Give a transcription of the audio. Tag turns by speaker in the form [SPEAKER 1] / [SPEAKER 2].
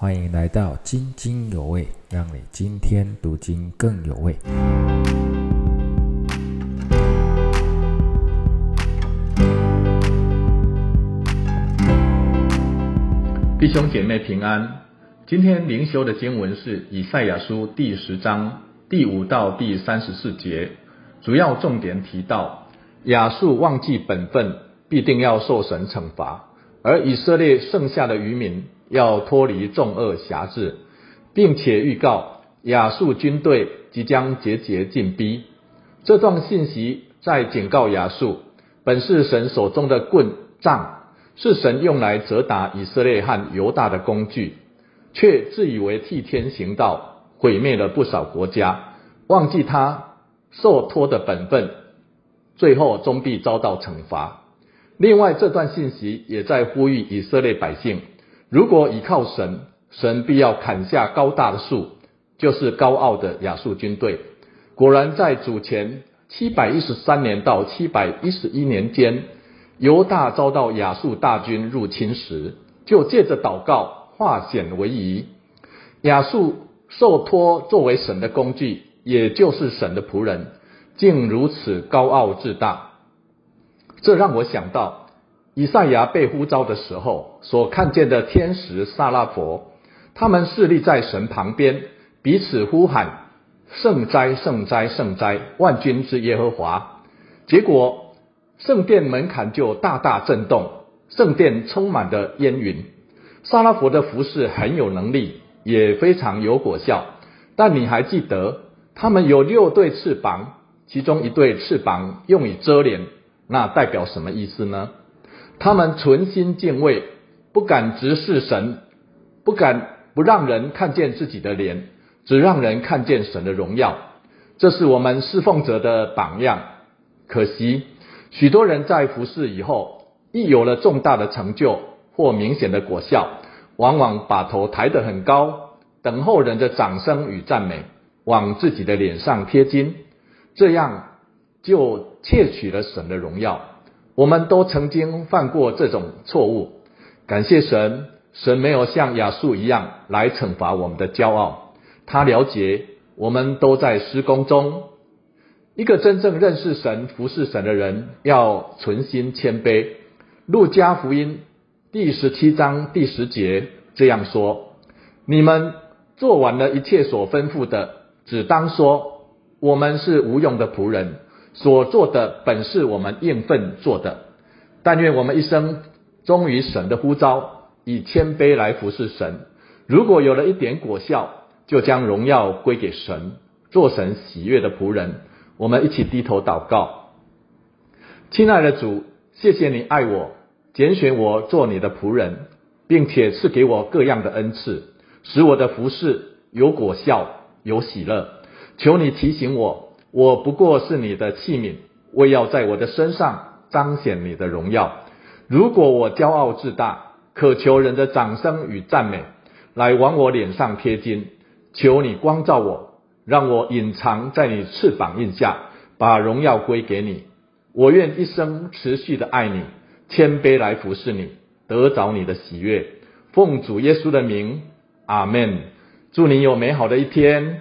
[SPEAKER 1] 欢迎来到津津有味，让你今天读经更有味。
[SPEAKER 2] 弟兄姐妹平安，今天灵修的经文是以赛亚书第十章第五到第三十四节，主要重点提到亚述忘记本分，必定要受神惩罚，而以色列剩下的渔民要脱离众恶辖制，并且预告亚述军队即将节节进逼。这段信息在警告亚述，本是神手中的棍杖。是神用来责打以色列和犹大的工具，却自以为替天行道，毁灭了不少国家，忘记他受托的本分，最后终必遭到惩罚。另外，这段信息也在呼吁以色列百姓：如果倚靠神，神必要砍下高大的树，就是高傲的亚述军队。果然，在主前七百一十三年到七百一十一年间。犹大遭到亚述大军入侵时，就借着祷告化险为夷。亚述受托作为神的工具，也就是神的仆人，竟如此高傲自大。这让我想到以赛亚被呼召的时候所看见的天使萨拉佛，他们侍立在神旁边，彼此呼喊：“圣哉，圣哉，圣哉！万军之耶和华。”结果。圣殿门槛就大大震动，圣殿充满了烟云。萨拉佛的服饰很有能力，也非常有果效。但你还记得，他们有六对翅膀，其中一对翅膀用以遮脸，那代表什么意思呢？他们存心敬畏，不敢直视神，不敢不让人看见自己的脸，只让人看见神的荣耀。这是我们侍奉者的榜样。可惜。许多人在服侍以后，一有了重大的成就或明显的果效，往往把头抬得很高，等候人的掌声与赞美，往自己的脸上贴金，这样就窃取了神的荣耀。我们都曾经犯过这种错误。感谢神，神没有像亚述一样来惩罚我们的骄傲，他了解我们都在施工中。一个真正认识神、服侍神的人，要存心谦卑。路加福音第十七章第十节这样说：“你们做完了一切所吩咐的，只当说：我们是无用的仆人，所做的本是我们应份做的。但愿我们一生忠于神的呼召，以谦卑来服侍神。如果有了一点果效，就将荣耀归给神，做神喜悦的仆人。”我们一起低头祷告，亲爱的主，谢谢你爱我，拣选我做你的仆人，并且赐给我各样的恩赐，使我的服饰有果效，有喜乐。求你提醒我，我不过是你的器皿，为要在我的身上彰显你的荣耀。如果我骄傲自大，渴求人的掌声与赞美，来往我脸上贴金，求你光照我。让我隐藏在你翅膀印下，把荣耀归给你。我愿一生持续的爱你，谦卑来服侍你，得着你的喜悦。奉主耶稣的名，阿门。祝你有美好的一天。